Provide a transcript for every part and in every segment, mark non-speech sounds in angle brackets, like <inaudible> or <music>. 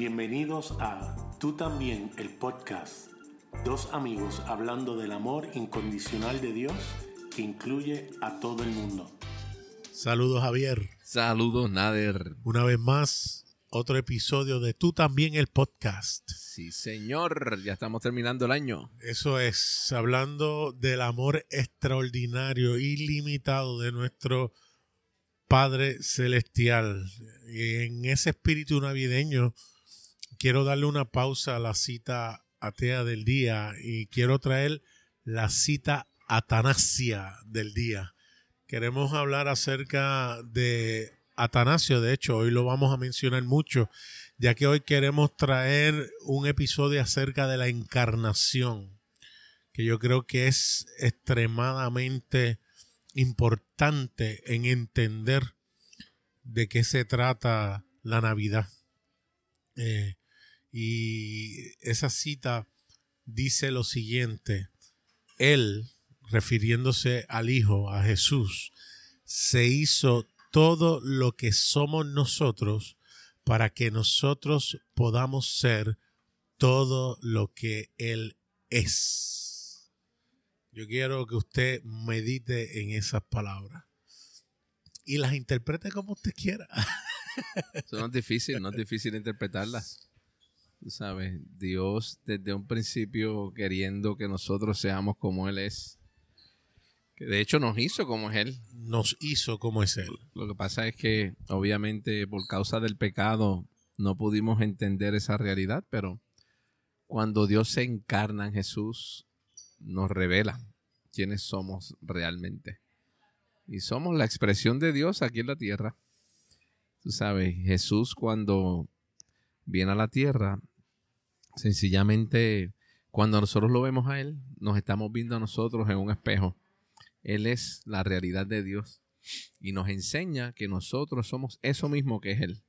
Bienvenidos a Tú también, el podcast. Dos amigos hablando del amor incondicional de Dios que incluye a todo el mundo. Saludos Javier. Saludos Nader. Una vez más, otro episodio de Tú también, el podcast. Sí, señor. Ya estamos terminando el año. Eso es, hablando del amor extraordinario, ilimitado de nuestro Padre Celestial. Y en ese espíritu navideño, quiero darle una pausa a la cita atea del día y quiero traer la cita atanasia del día. Queremos hablar acerca de Atanasio, de hecho, hoy lo vamos a mencionar mucho, ya que hoy queremos traer un episodio acerca de la encarnación, que yo creo que es extremadamente importante en entender de qué se trata la Navidad. Eh, y esa cita dice lo siguiente, Él, refiriéndose al Hijo, a Jesús, se hizo todo lo que somos nosotros para que nosotros podamos ser todo lo que Él es. Yo quiero que usted medite en esas palabras y las interprete como usted quiera. No es difícil, no es difícil interpretarlas. Tú sabes, Dios desde un principio queriendo que nosotros seamos como Él es. Que de hecho nos hizo como es Él. Nos hizo como es Él. Lo que pasa es que obviamente por causa del pecado no pudimos entender esa realidad, pero cuando Dios se encarna en Jesús, nos revela quiénes somos realmente. Y somos la expresión de Dios aquí en la tierra. Tú sabes, Jesús cuando viene a la tierra, Sencillamente, cuando nosotros lo vemos a Él, nos estamos viendo a nosotros en un espejo. Él es la realidad de Dios y nos enseña que nosotros somos eso mismo que es Él.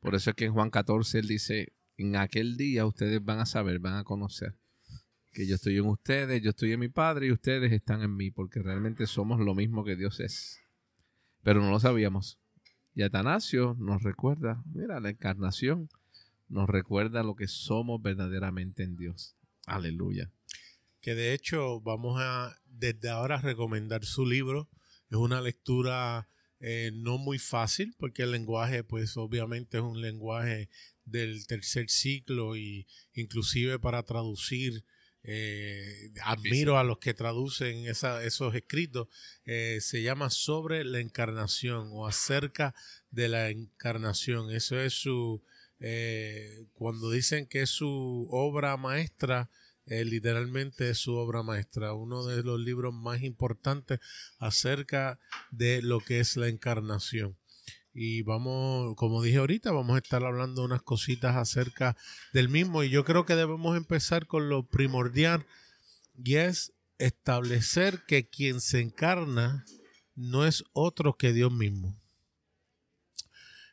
Por eso es que en Juan 14 Él dice, en aquel día ustedes van a saber, van a conocer que yo estoy en ustedes, yo estoy en mi Padre y ustedes están en mí, porque realmente somos lo mismo que Dios es. Pero no lo sabíamos. Y Atanasio nos recuerda, mira, la encarnación nos recuerda lo que somos verdaderamente en Dios. Aleluya. Que de hecho vamos a desde ahora recomendar su libro. Es una lectura eh, no muy fácil porque el lenguaje pues obviamente es un lenguaje del tercer ciclo y inclusive para traducir eh, admiro a los que traducen esos escritos. Eh, se llama Sobre la Encarnación o acerca de la Encarnación. Eso es su, eh, cuando dicen que es su obra maestra, eh, literalmente es su obra maestra, uno de los libros más importantes acerca de lo que es la encarnación. Y vamos, como dije ahorita, vamos a estar hablando unas cositas acerca del mismo. Y yo creo que debemos empezar con lo primordial y es establecer que quien se encarna no es otro que Dios mismo.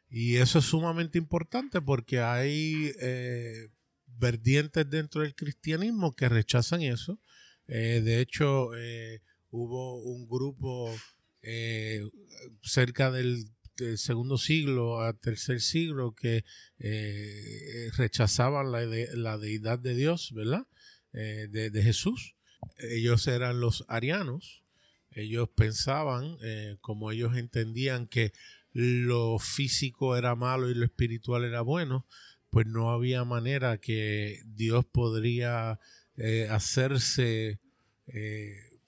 Y eso es sumamente importante porque hay eh, vertientes dentro del cristianismo que rechazan eso. Eh, de hecho, eh, hubo un grupo cerca del, segundo siglo al tercer siglo que rechazaban la, la, deidad de Dios, ¿verdad? De, de, Jesús. Ellos eran los arianos. Ellos pensaban, como ellos entendían que lo físico era malo y lo espiritual era bueno, pues no había manera que Dios podría eh, hacerse eh,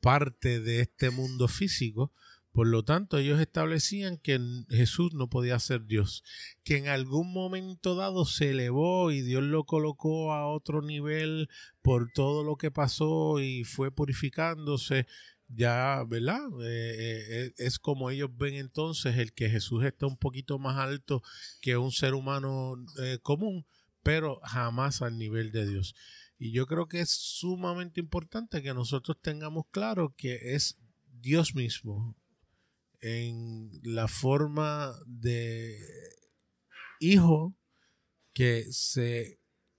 parte de este mundo físico. Por lo tanto, ellos establecían que Jesús no podía ser Dios, que en algún momento dado se elevó y Dios lo colocó a otro nivel por todo lo que pasó y fue purificándose ya, ¿verdad? Eh, eh, es como ellos ven entonces el que Jesús está un poquito más alto que un ser humano eh, común, pero jamás al nivel de Dios. Y yo creo que es sumamente importante que nosotros tengamos claro que es Dios mismo en la forma de hijo que se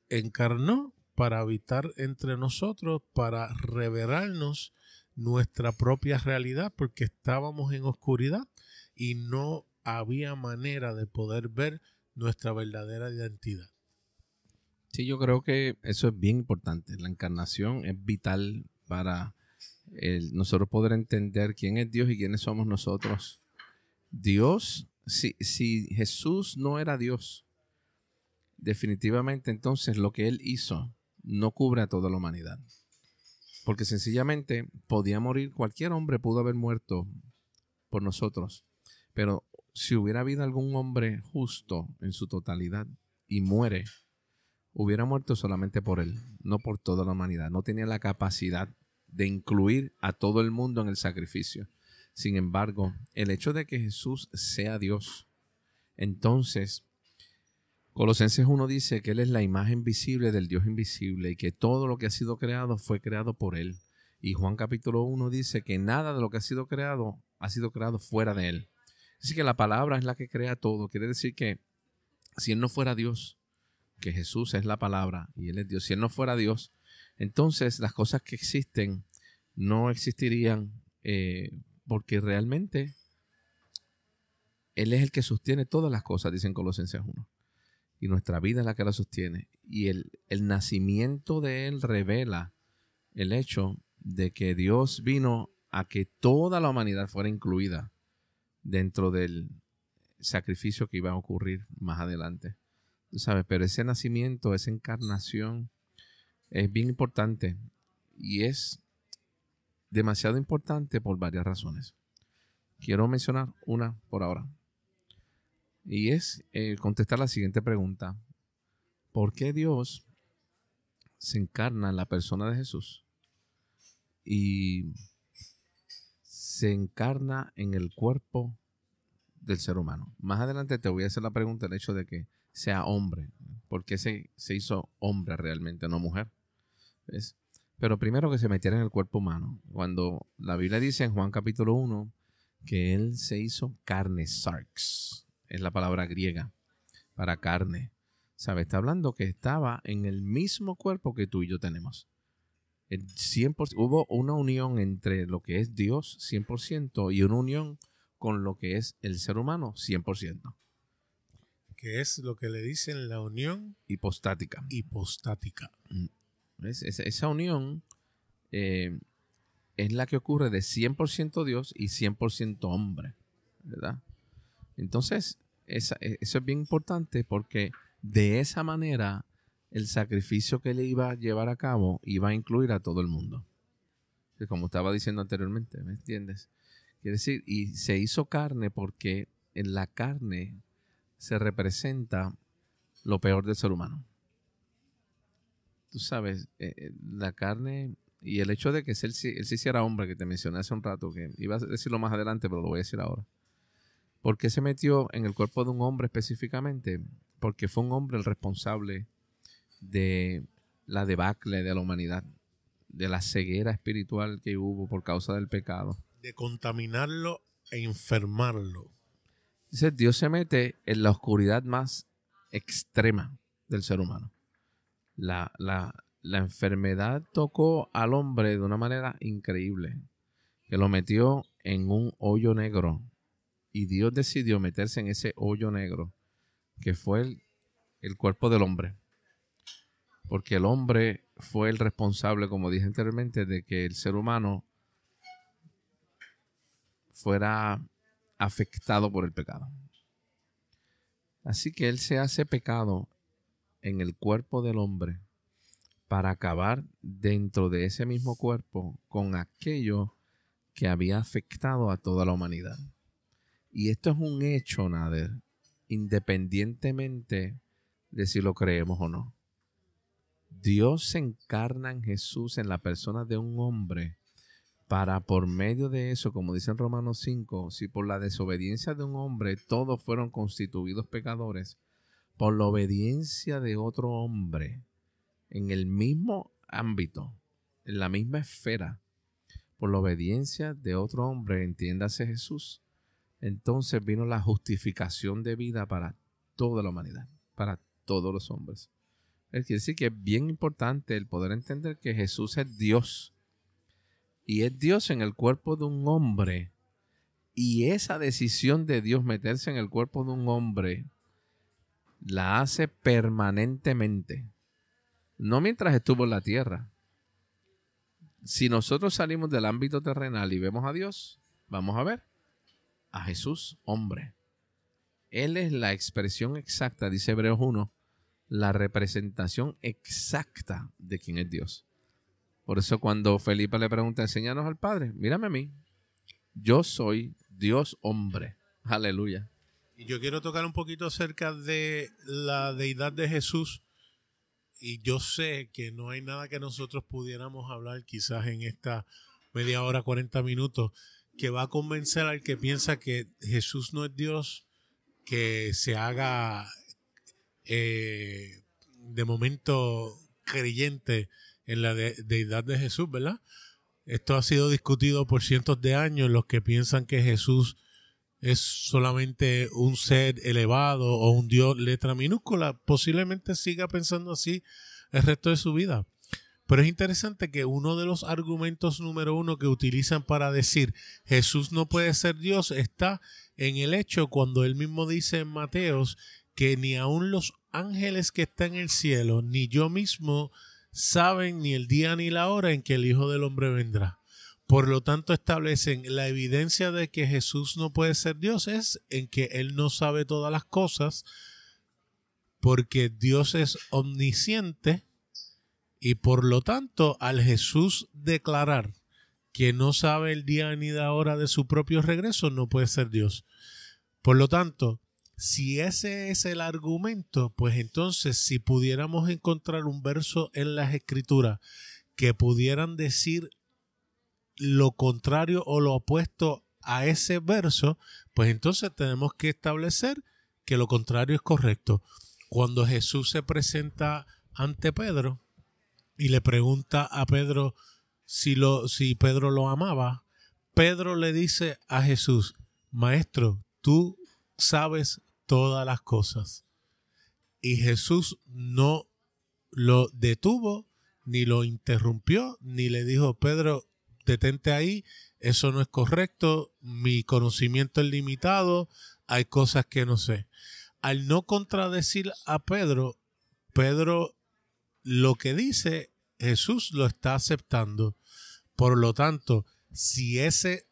encarnó para habitar entre nosotros, para revelarnos nuestra propia realidad porque estábamos en oscuridad y no había manera de poder ver nuestra verdadera identidad. Sí, yo creo que eso es bien importante. La encarnación es vital para nosotros poder entender quién es Dios y quiénes somos nosotros. Dios, si, si Jesús no era Dios, definitivamente entonces lo que Él hizo no cubre a toda la humanidad. Porque sencillamente podía morir, cualquier hombre pudo haber muerto por nosotros. Pero si hubiera habido algún hombre justo en su totalidad y muere, hubiera muerto solamente por él, no por toda la humanidad. No tenía la capacidad de incluir a todo el mundo en el sacrificio. Sin embargo, el hecho de que Jesús sea Dios, entonces, Colosenses 1 dice que Él es la imagen visible del Dios invisible y que todo lo que ha sido creado fue creado por Él. Y Juan capítulo 1 dice que nada de lo que ha sido creado ha sido creado fuera de Él. Así que la palabra es la que crea todo. Quiere decir que si Él no fuera Dios, que Jesús es la palabra y Él es Dios, si Él no fuera Dios, entonces las cosas que existen no existirían eh, porque realmente Él es el que sostiene todas las cosas, dicen Colosenses 1. Y nuestra vida es la que la sostiene. Y el, el nacimiento de Él revela el hecho de que Dios vino a que toda la humanidad fuera incluida dentro del sacrificio que iba a ocurrir más adelante. sabes, pero ese nacimiento, esa encarnación es bien importante y es demasiado importante por varias razones. Quiero mencionar una por ahora. Y es eh, contestar la siguiente pregunta. ¿Por qué Dios se encarna en la persona de Jesús? Y se encarna en el cuerpo del ser humano. Más adelante te voy a hacer la pregunta el hecho de que sea hombre. ¿Por qué se, se hizo hombre realmente, no mujer? Pero primero que se metiera en el cuerpo humano. Cuando la Biblia dice en Juan capítulo 1 que él se hizo carne, sarx, es la palabra griega para carne. ¿Sabe? Está hablando que estaba en el mismo cuerpo que tú y yo tenemos. 100%, hubo una unión entre lo que es Dios 100% y una unión con lo que es el ser humano 100%. Que es lo que le dicen la unión hipostática. Hipostática. Mm. esa unión eh, es la que ocurre de 100% Dios y 100% hombre. ¿Verdad? Entonces, e, eso es bien importante porque de esa manera el sacrificio que le iba a llevar a cabo iba a incluir a todo el mundo. Como estaba diciendo anteriormente, ¿me entiendes? Quiere decir, y se hizo carne porque en la carne se representa lo peor del ser humano. Tú sabes, eh, eh, la carne y el hecho de que él, él sí hiciera hombre, que te mencioné hace un rato, que iba a decirlo más adelante, pero lo voy a decir ahora. ¿Por qué se metió en el cuerpo de un hombre específicamente? Porque fue un hombre el responsable de la debacle de la humanidad, de la ceguera espiritual que hubo por causa del pecado. De contaminarlo e enfermarlo. Dice, Dios se mete en la oscuridad más extrema del ser humano. La, la, la enfermedad tocó al hombre de una manera increíble, que lo metió en un hoyo negro. Y Dios decidió meterse en ese hoyo negro, que fue el, cuerpo del hombre porque el hombre fue el responsable, como dije anteriormente, de que el ser humano fuera afectado por el pecado. Así que Él se hace pecado en el cuerpo del hombre para acabar dentro de ese mismo cuerpo con aquello que había afectado a toda la humanidad. Y esto es un hecho, Nader, independientemente de si lo creemos o no. Dios se encarna en Jesús en la persona de un hombre para por medio de eso, como dice en Romanos 5, si por la desobediencia de un hombre todos fueron constituidos pecadores, por la obediencia de otro hombre, en el mismo ámbito, en la misma esfera, por la obediencia de otro hombre, entiéndase Jesús, entonces vino la justificación de vida para toda la humanidad, para todos los hombres. Es decir, que es bien importante el poder entender que Jesús es Dios. Y es Dios en el cuerpo de un hombre. Y esa decisión de Dios meterse en el cuerpo de un hombre la hace permanentemente. No mientras estuvo en la tierra. Si nosotros salimos del ámbito terrenal y vemos a Dios, vamos a ver a Jesús hombre. Él es la expresión exacta, dice Hebreos 1, la representación exacta de quién es Dios. Por eso cuando Felipe le pregunta, enséñanos al Padre, mírame a mí, yo soy Dios hombre. Aleluya. Y yo quiero tocar un poquito acerca de la deidad de Jesús. Y yo sé que no hay nada que nosotros pudiéramos hablar quizás en esta media hora, 40 minutos, que va a convencer al que piensa que Jesús no es Dios, que se haga eh, de momento creyente en la deidad de Jesús, ¿verdad? Esto ha sido discutido por cientos de años, los que piensan que Jesús es solamente un ser elevado o un Dios letra minúscula, posiblemente siga pensando así el resto de su vida. Pero es interesante que uno de los argumentos número uno que utilizan para decir Jesús no puede ser Dios está en el hecho cuando él mismo dice en Mateos que ni aun los ángeles que están en el cielo, ni yo mismo saben ni el día ni la hora en que el Hijo del Hombre vendrá. Por lo tanto, establecen la evidencia de que Jesús no puede ser Dios es en que Él no sabe todas las cosas, porque Dios es omnisciente y por lo tanto, al Jesús declarar que no sabe el día ni la hora de su propio regreso, no puede ser Dios. Por lo tanto, si ese es el argumento, pues entonces si pudiéramos encontrar un verso en las escrituras que pudieran decir lo contrario o lo opuesto a ese verso, pues entonces tenemos que establecer que lo contrario es correcto. Cuando Jesús se presenta ante Pedro y le pregunta a Pedro si, lo, si Pedro lo amaba, Pedro le dice a Jesús, Maestro, tú sabes todas las cosas. Y Jesús no lo detuvo, ni lo interrumpió, ni le dijo, Pedro, detente ahí, eso no es correcto, mi conocimiento es limitado, hay cosas que no sé. Al no contradecir a Pedro, Pedro lo que dice, Jesús lo está aceptando. Por lo tanto, si ese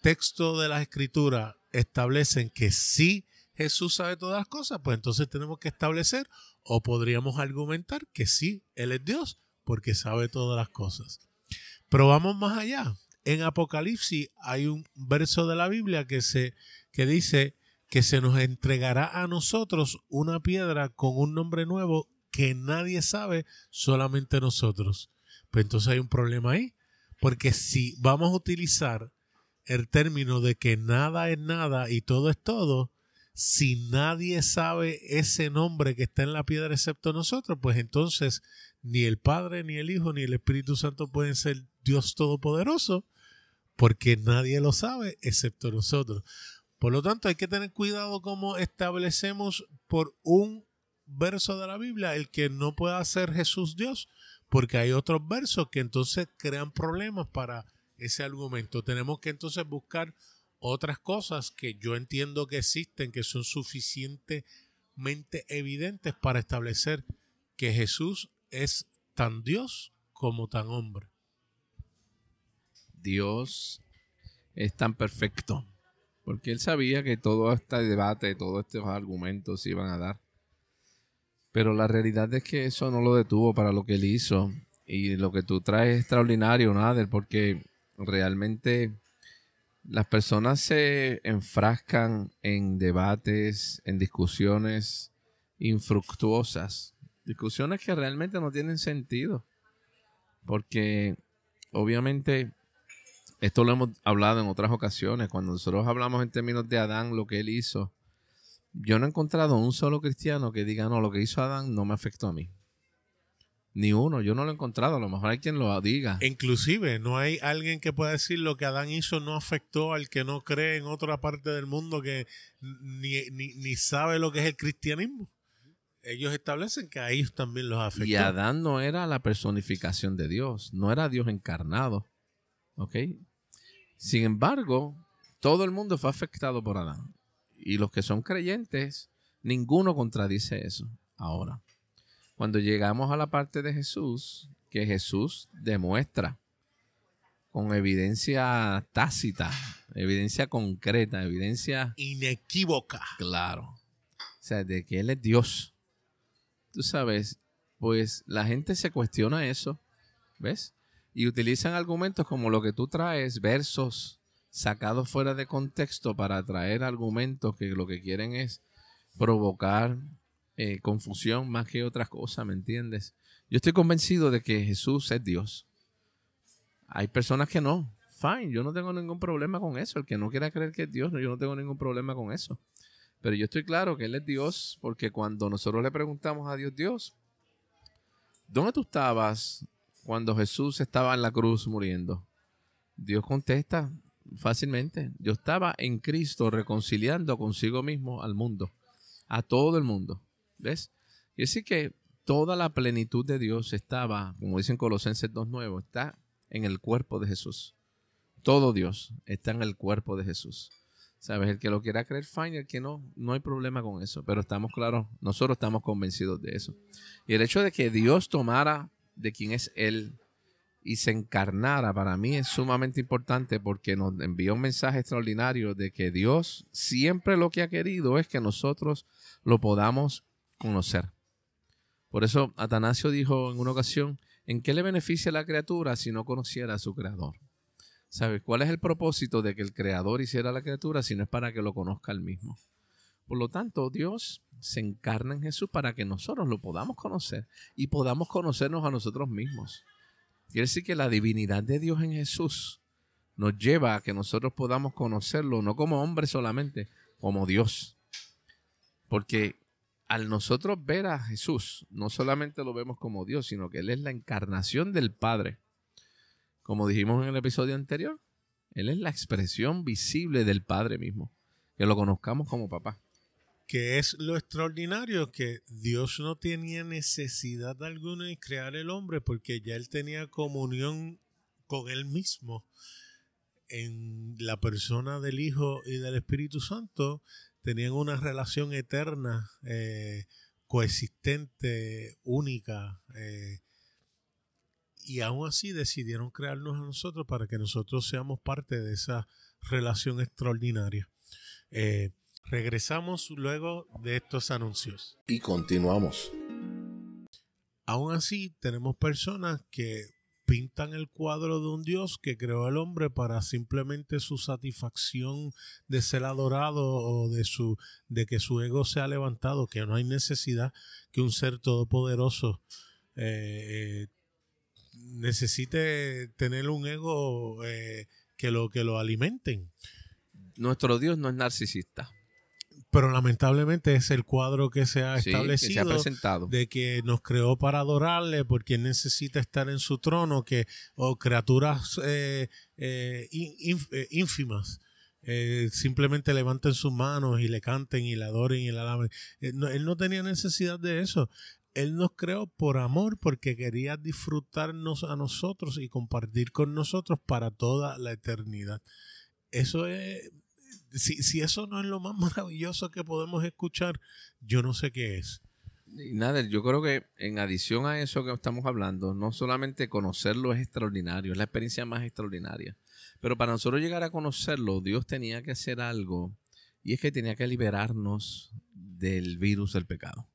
texto de la escritura establecen que sí Jesús sabe todas las cosas, pues entonces tenemos que establecer o podríamos argumentar que sí, Él es Dios porque sabe todas las cosas. Pero vamos más allá. En Apocalipsis hay un verso de la Biblia que, se, que dice que se nos entregará a nosotros una piedra con un nombre nuevo que nadie sabe, solamente nosotros. Pues entonces hay un problema ahí, porque si vamos a utilizar el término de que nada es nada y todo es todo, si nadie sabe ese nombre que está en la piedra excepto nosotros, pues entonces ni el Padre, ni el Hijo, ni el Espíritu Santo pueden ser Dios Todopoderoso, porque nadie lo sabe excepto nosotros. Por lo tanto, hay que tener cuidado como establecemos por un verso de la Biblia el que no pueda ser Jesús Dios, porque hay otros versos que entonces crean problemas para ese argumento. Tenemos que entonces buscar otras cosas que yo entiendo que existen, que son suficientemente evidentes para establecer que Jesús es tan Dios como tan hombre. Dios es tan perfecto, porque él sabía que todo este debate, todos estos argumentos se iban a dar. Pero la realidad es que eso no lo detuvo para lo que él hizo. Y lo que tú traes es extraordinario, Nader, porque realmente las personas se enfrascan en debates, en discusiones infructuosas, discusiones que realmente no tienen sentido, porque obviamente esto lo hemos hablado en otras ocasiones, cuando nosotros hablamos en términos de Adán, lo que él hizo, yo no he encontrado un solo cristiano que diga, no, lo que hizo Adán no me afectó a mí. Ni uno, yo no lo he encontrado, a lo mejor hay quien lo diga. Inclusive, no hay alguien que pueda decir lo que Adán hizo no afectó al que no cree en otra parte del mundo que ni, ni, sabe lo que es el cristianismo. Ellos establecen que a ellos también los afectó. Y Adán no era la personificación de Dios, no era Dios encarnado. ¿Ok? Sin embargo, todo el mundo fue afectado por Adán. Y los que son creyentes Ninguno contradice eso. Ahora, cuando llegamos a la parte de Jesús, que Jesús demuestra con evidencia tácita, evidencia concreta, evidencia inequívoca. Claro. O sea, de que Él es Dios. Tú sabes, pues la gente se cuestiona eso, ¿ves? Y utilizan argumentos como lo que tú traes, versos sacados fuera de contexto para traer argumentos que lo que quieren es provocar eh, confusión más que otra cosa, ¿me entiendes? Yo estoy convencido de que Jesús es Dios. Hay personas que no. Fine, yo no tengo ningún problema con eso. El que no quiera creer que es Dios, yo no tengo ningún problema con eso. Pero yo estoy claro que Él es Dios porque cuando nosotros le preguntamos a Dios, Dios, ¿dónde tú estabas cuando Jesús estaba en la cruz muriendo? Dios contesta fácilmente, yo estaba en Cristo reconciliando consigo mismo al mundo, a todo el mundo. ¿Ves? Y así que toda la plenitud de Dios estaba, como dicen Colosenses 2.9, está en el cuerpo de Jesús. Todo Dios está en el cuerpo de Jesús. ¿Sabes? El que lo quiera creer, fine. El que no, no hay problema con eso. Pero estamos claros, nosotros estamos convencidos de eso. Y el hecho de que Dios tomara de quien es Él y se encarnara, para mí es sumamente importante porque nos envió un mensaje extraordinario de que Dios siempre lo que ha querido es que nosotros lo podamos conocer. Por eso Atanasio dijo en una ocasión, ¿en qué le beneficia a la criatura si no conociera a su creador? ¿Sabes cuál es el propósito de que el creador hiciera la criatura si no es para que lo conozca él mismo? Por lo tanto, Dios se encarna en Jesús para que nosotros lo podamos conocer y podamos conocernos a nosotros mismos. Quiere decir que la divinidad de Dios en Jesús nos lleva a que nosotros podamos conocerlo no como hombre solamente, como Dios. Porque al nosotros ver a Jesús, no solamente lo vemos como Dios, sino que Él es la encarnación del Padre. Como dijimos en el episodio anterior, Él es la expresión visible del Padre mismo, que lo conozcamos como papá. Que es lo extraordinario, que Dios no tenía necesidad alguna de crear el hombre porque ya Él tenía comunión con Él mismo en la persona del Hijo y del Espíritu Santo, tenían una relación eterna, eh, coexistente, única. Eh, y aún así decidieron crearnos a nosotros para que nosotros seamos parte de esa relación extraordinaria. Eh, regresamos luego de estos anuncios. Y continuamos. Aún así, tenemos personas que pintan el cuadro de un Dios que creó al hombre para simplemente su satisfacción de ser adorado o de su de que su ego sea levantado, que no hay necesidad que un ser todopoderoso eh, necesite tener un ego eh, que lo que lo alimenten. Nuestro Dios no es narcisista. Pero lamentablemente es el cuadro que se ha establecido de que nos creó para adorarle porque necesita estar en su trono, que o criaturas eh, eh, ínfimas simplemente levanten sus manos y le canten y le adoren y le alaben. él no tenía necesidad de eso. Él nos creó por amor porque quería disfrutarnos a nosotros y compartir con nosotros para toda la eternidad. Eso es, si, si eso no es lo más <laughs> maravilloso que podemos escuchar, yo no sé qué es. Nada, yo creo que en adición a eso que estamos hablando, no solamente conocerlo es extraordinario, es la experiencia más extraordinaria. Pero para nosotros llegar a conocerlo, Dios tenía que hacer algo y es que tenía que liberarnos del virus del pecado.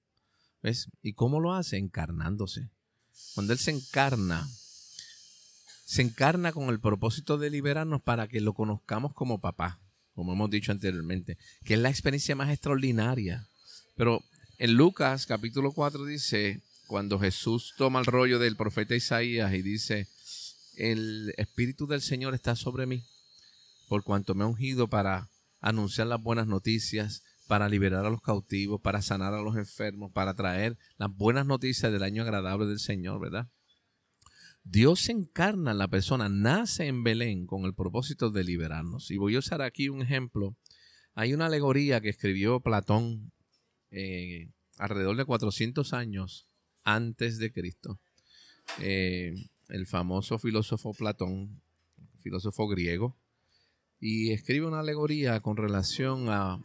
¿Ves? ¿Y cómo lo hace? Encarnándose. Cuando Él se encarna, se encarna con el propósito de liberarnos para que lo conozcamos como papá, como hemos dicho anteriormente, que es la experiencia más extraordinaria. Pero en Lucas capítulo 4 dice, cuando Jesús toma el rollo del profeta Isaías y dice, el Espíritu del Señor está sobre mí, por cuanto me ha ungido para anunciar las buenas noticias, para liberar a los cautivos, para sanar a los enfermos, para traer las buenas noticias del año agradable del Señor, ¿verdad? Dios encarna en la persona, nace en Belén con el propósito de liberarnos. Y voy a usar aquí un ejemplo. Hay una alegoría que escribió Platón eh, alrededor de 400 años antes de Cristo. Eh, el famoso filósofo Platón, filósofo griego, y escribe una alegoría con relación a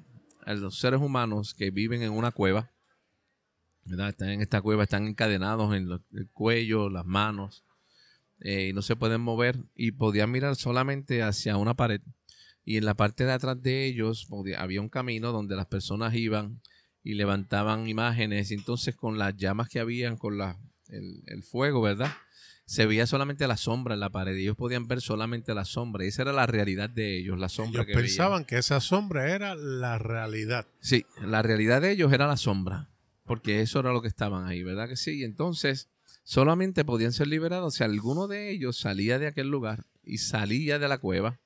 los seres humanos que viven en una cueva. Están en esta cueva, están encadenados en el cuello, las manos, eh, y no se pueden mover, y podían mirar solamente hacia una pared. Y en la parte de atrás de ellos había un camino donde las personas iban y levantaban imágenes. Y entonces con las llamas que habían, con la, el, fuego, ¿verdad? Se veía solamente la sombra en la pared. Ellos podían ver solamente la sombra. Y esa era la realidad de ellos, la sombra ellos pensaban que esa sombra era la realidad. Sí, la realidad de ellos era la sombra. Porque eso era lo que estaban ahí, ¿verdad que sí? Y entonces solamente podían ser liberados si alguno de ellos salía de aquel lugar y salía de la cueva,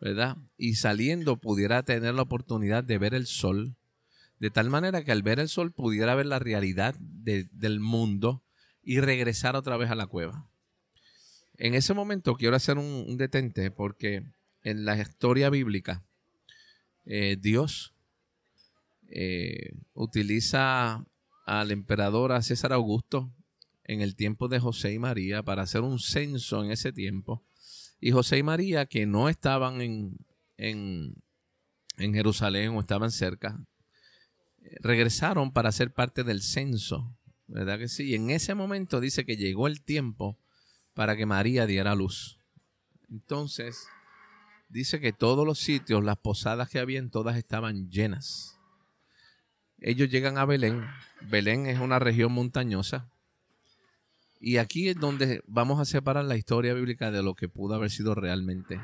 ¿verdad? Y saliendo pudiera tener la oportunidad de ver el sol de tal manera que al ver el sol pudiera ver la realidad del mundo y regresar otra vez a la cueva. En ese momento quiero hacer un, detente porque en la historia bíblica eh, Dios eh, utiliza al emperador a César Augusto en el tiempo de José y María para hacer un censo en ese tiempo. Y José y María, que no estaban en, en, en Jerusalén o estaban cerca, regresaron para ser parte del censo, ¿verdad que sí? Y en ese momento dice que llegó el tiempo para que María diera luz. Entonces, dice que todos los sitios, las posadas que habían, todas estaban llenas. Ellos llegan a Belén. Belén es una región montañosa. Y aquí es donde vamos a separar la historia bíblica de lo que pudo haber sido realmente.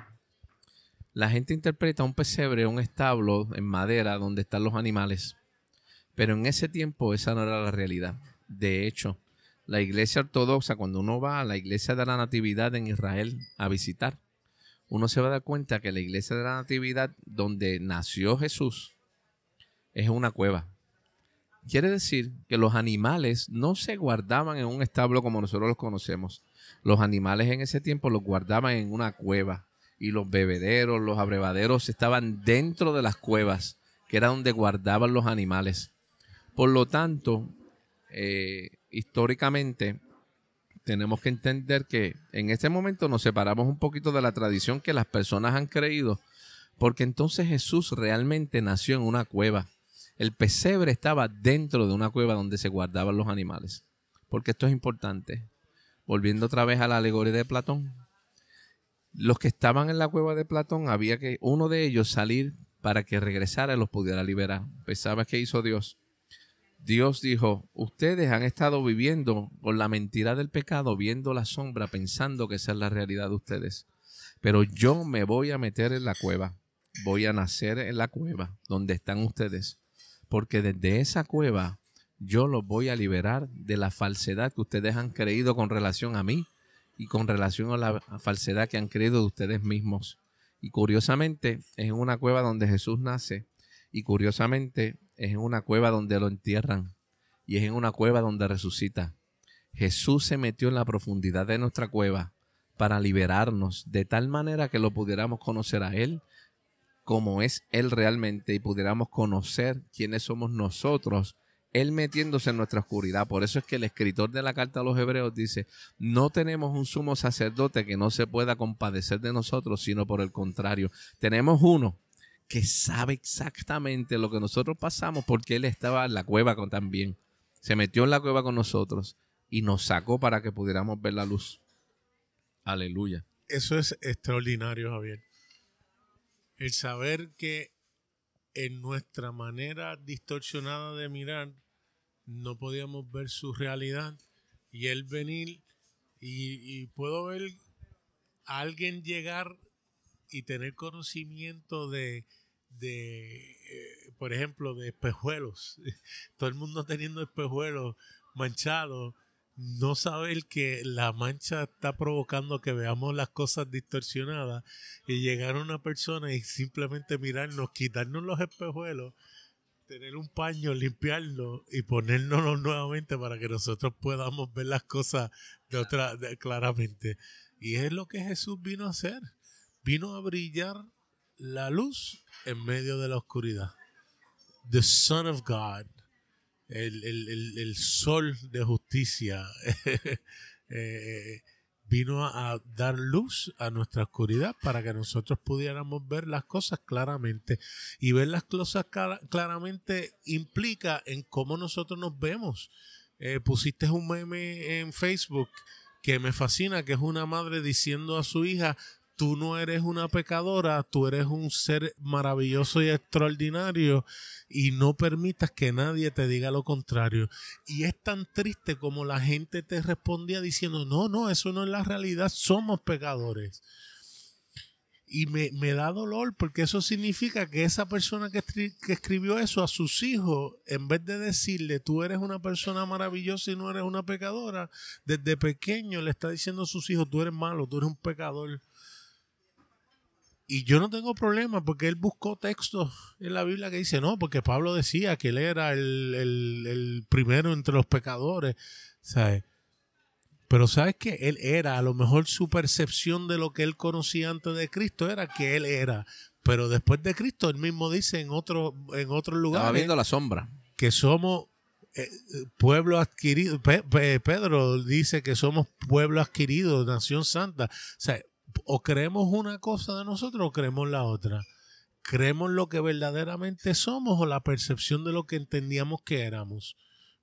La gente interpreta un pesebre, un establo en madera donde están los animales. Pero en ese tiempo esa no era la realidad. De hecho, la iglesia ortodoxa, cuando uno va a la iglesia de la Natividad en Israel a visitar, uno se va a dar cuenta que la iglesia de la Natividad, donde nació Jesús, es una cueva. Quiere decir que los animales no se guardaban en un establo como nosotros los conocemos. Los animales en ese tiempo los guardaban en una cueva y los bebederos, los abrevaderos estaban dentro de las cuevas, que era donde guardaban los animales. Por lo tanto, eh, históricamente tenemos que entender que en este momento nos separamos un poquito de la tradición que las personas han creído, porque entonces Jesús realmente nació en una cueva. El pesebre estaba dentro de una cueva donde se guardaban los animales. Porque esto es importante. Volviendo otra vez a la alegoría de Platón. Los que estaban en la cueva de Platón, había que uno de ellos salir para que regresara y los pudiera liberar. Pensaba que hizo Dios Dios dijo, ustedes han estado viviendo con la mentira del pecado, viendo la sombra, pensando que esa es la realidad de ustedes. Pero yo me voy a meter en la cueva, voy a nacer en la cueva donde están ustedes, porque desde esa cueva yo los voy a liberar de la falsedad que ustedes han creído con relación a mí y con relación a la falsedad que han creído de ustedes mismos. Y curiosamente es en una cueva donde Jesús nace y curiosamente es en una cueva donde lo entierran y es en una cueva donde resucita. Jesús se metió en la profundidad de nuestra cueva para liberarnos de tal manera que lo pudiéramos conocer a Él como es Él realmente y pudiéramos conocer quiénes somos nosotros, Él metiéndose en nuestra oscuridad. Por eso es que el escritor de la carta a los Hebreos dice, no tenemos un sumo sacerdote que no se pueda compadecer de nosotros, sino por el contrario, tenemos uno que sabe exactamente lo que nosotros pasamos porque Él estaba en la cueva con, también. Se metió en la cueva con nosotros y nos sacó para que pudiéramos ver la luz. Aleluya. Eso es extraordinario, Javier. El saber que en nuestra manera distorsionada de mirar no podíamos ver su realidad y él venir y, puedo ver a alguien llegar y tener conocimiento de, de eh, por ejemplo, de espejuelos. <laughs> Todo el mundo teniendo espejuelos manchados. No saber que la mancha está provocando que veamos las cosas distorsionadas y llegar a una persona y simplemente mirarnos, quitarnos los espejuelos, tener un paño, limpiarlo y ponérnoslo nuevamente para que nosotros podamos ver las cosas de otra claramente. Y es lo que Jesús vino a hacer vino a brillar la luz en medio de la oscuridad. The Son of God, el, sol de justicia, <laughs> eh, vino a, dar luz a nuestra oscuridad para que nosotros pudiéramos ver las cosas claramente. Y ver las cosas claramente implica en cómo nosotros nos vemos. Eh, pusiste un meme en Facebook que me fascina, que es una madre diciendo a su hija, tú no eres una pecadora, tú eres un ser maravilloso y extraordinario y no permitas que nadie te diga lo contrario. Y es tan triste como la gente te respondía diciendo, no, no, eso no es la realidad, somos pecadores. Y me, da dolor porque eso significa que esa persona que, que, escribió eso a sus hijos, en vez de decirle tú eres una persona maravillosa y no eres una pecadora, desde pequeño le está diciendo a sus hijos tú eres malo, tú eres un pecador. Y yo no tengo problema porque él buscó textos en la Biblia que dice, no, porque Pablo decía que él era el, primero entre los pecadores, ¿sabes? Pero sabes que él era, a lo mejor su percepción de lo que él conocía antes de Cristo era que él era. Pero después de Cristo, él mismo dice en otro, en otro lugar. Estaba viendo la sombra. Que somos eh, pueblo adquirido. Pedro dice que somos pueblo adquirido, nación santa. O sea, o creemos una cosa de nosotros o creemos la otra. ¿Creemos lo que verdaderamente somos o la percepción de lo que entendíamos que éramos?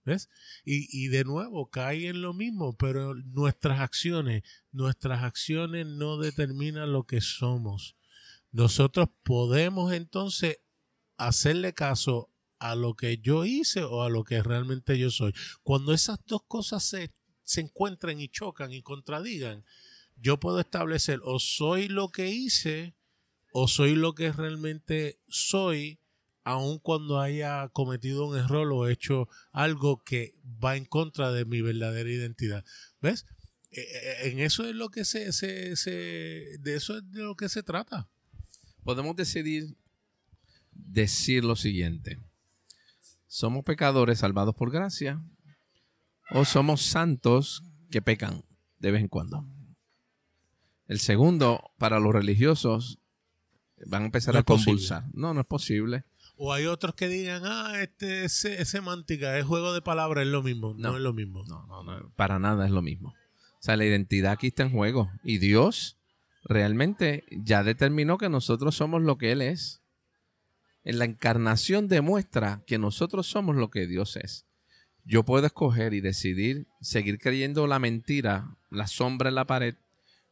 ¿Ves? Y, y, de nuevo cae en lo mismo, pero nuestras acciones, nuestras acciones no determinan lo que somos. Nosotros podemos entonces hacerle caso a lo que yo hice o a lo que realmente yo soy. Cuando esas dos cosas se, se encuentran y chocan y contradigan, yo puedo establecer o soy lo que hice o soy lo que realmente soy, aun cuando haya cometido un error o hecho algo que va en contra de mi verdadera identidad. ¿Ves? E, e, en eso es lo que se, se, se de eso es de lo que se trata. Podemos decidir decir lo siguiente. ¿Somos pecadores salvados por gracia o somos santos que pecan de vez en cuando? El segundo, para los religiosos, van a empezar a convulsar. No, no es posible. O hay otros que digan, ah, este es, semántica, es juego de palabras, es lo mismo. No, es lo mismo. No, no, no, para nada es lo mismo. O sea, la identidad aquí está en juego. Y Dios realmente ya determinó que nosotros somos lo que Él es. En la encarnación demuestra que nosotros somos lo que Dios es. Yo puedo escoger y decidir seguir creyendo la mentira, la sombra en la pared,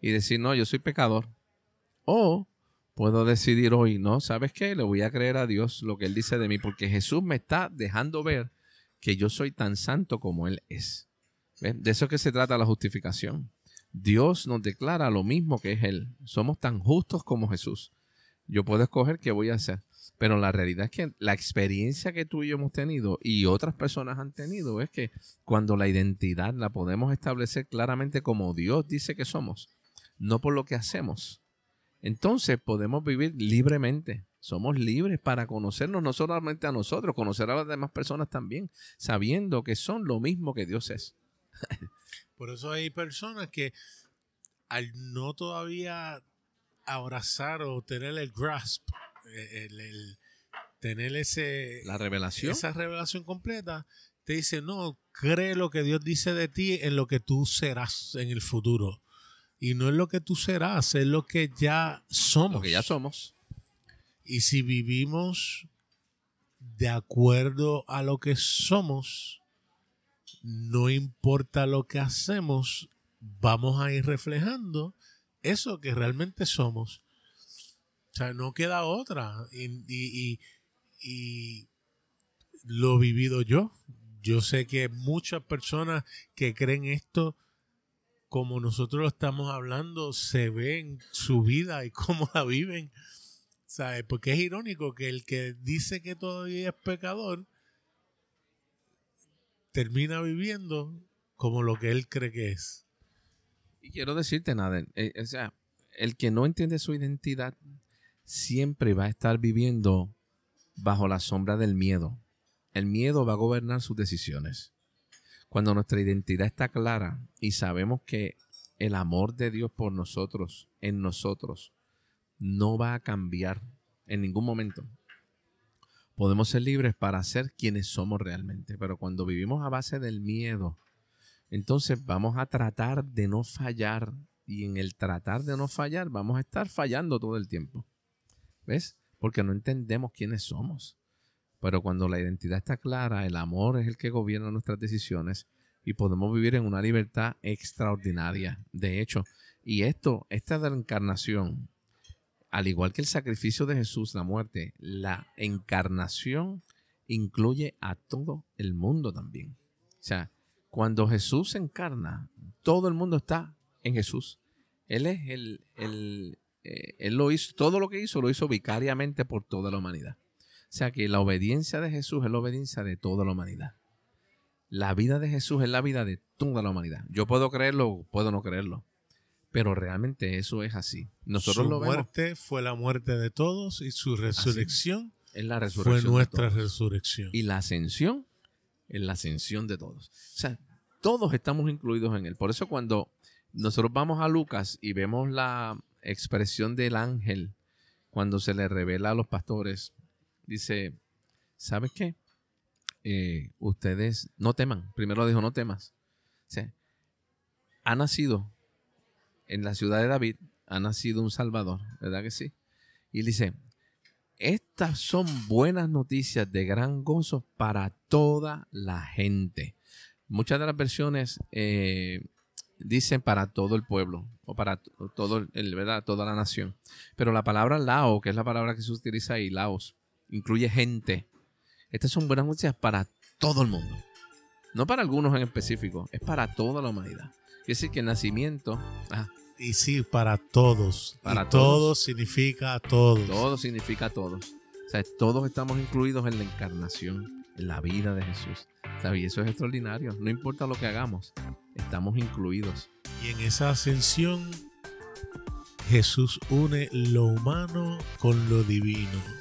y decir, no, yo soy pecador. O puedo decidir hoy, no, ¿sabes qué? Le voy a creer a Dios lo que Él dice de mí, porque Jesús me está dejando ver que yo soy tan santo como Él es. De eso es que se trata la justificación. Dios nos declara lo mismo que es Él. Somos tan justos como Jesús. Yo puedo escoger qué voy a hacer. Pero la realidad es que la experiencia que tú y yo hemos tenido y otras personas han tenido es que cuando la identidad la podemos establecer claramente como Dios dice que somos, no por lo que hacemos. Entonces podemos vivir libremente. Somos libres para conocernos no solamente a nosotros, conocer a las demás personas también, sabiendo que son lo mismo que Dios es. <laughs> Por eso hay personas que al no todavía abrazar o tener el grasp, eh, el, tener ese la revelación, esa revelación completa, te dice no cree lo que Dios dice de ti en lo que tú serás en el futuro. Y no es lo que tú serás, es lo que ya somos. Lo que ya somos. Y si vivimos de acuerdo a lo que somos, no importa lo que hacemos, vamos a ir reflejando eso que realmente somos. O sea, no queda otra. Y, y, lo he vivido yo. Yo sé que muchas personas que creen esto como nosotros lo estamos hablando, se ve en su vida y cómo la viven. ¿Sabes? Porque es irónico que el que dice que todavía es pecador termina viviendo como lo que él cree que es. Y quiero decirte, nada, eh, o sea, el que no entiende su identidad siempre va a estar viviendo bajo la sombra del miedo. El miedo va a gobernar sus decisiones. Cuando nuestra identidad está clara y sabemos que el amor de Dios por nosotros, en nosotros, no va a cambiar en ningún momento. Podemos ser libres para ser quienes somos realmente, pero cuando vivimos a base del miedo Entonces vamos a tratar de no fallar y en el tratar de no fallar vamos a estar fallando todo el tiempo. ¿Ves? Porque no entendemos quiénes somos. Pero cuando la identidad está clara, el amor es el que gobierna nuestras decisiones y podemos vivir en una libertad extraordinaria. De hecho, y esto, esta de la encarnación, al igual que el sacrificio de Jesús, la muerte, la encarnación incluye a todo el mundo también. O sea, cuando Jesús encarna, todo el mundo está en Jesús. Él es el, el eh, él lo hizo, todo lo que hizo lo hizo vicariamente por toda la humanidad. O sea que la obediencia de Jesús es la obediencia de toda la humanidad. La vida de Jesús es la vida de toda la humanidad. Yo puedo creerlo, puedo no creerlo. Pero realmente eso es así. Nosotros su lo vemos. muerte fue la muerte de todos y su resurrección Es la fue resurrección. de nuestra resurrección. Y la ascensión es la ascensión de todos. O sea, todos estamos incluidos en él. Por eso cuando nosotros vamos a Lucas y vemos la expresión del ángel cuando se le revela a los pastores, dice, ¿sabes qué? Eh, ustedes no teman. Primero dijo, no temas. O ha nacido en la ciudad de David, ha nacido un Salvador, ¿verdad que sí? Y dice, estas son buenas noticias de gran gozo para toda la gente. Muchas de las versiones eh, dicen para todo el pueblo o para todo el, ¿verdad? toda la nación. Pero la palabra lao, que es la palabra que se utiliza ahí, laos, incluye gente. Estas son buenas noticias para todo el mundo. No para algunos en específico, es para toda la humanidad. Quiere decir que el nacimiento, ah, Y sí, para todos. Para y todos. todo significa a todos. todo significa todos. O sea, todos estamos incluidos en la encarnación, en la vida de Jesús. ¿Sabes? Y eso es extraordinario. No importa lo que hagamos, estamos incluidos. Y en esa ascensión, Jesús une lo humano con lo divino.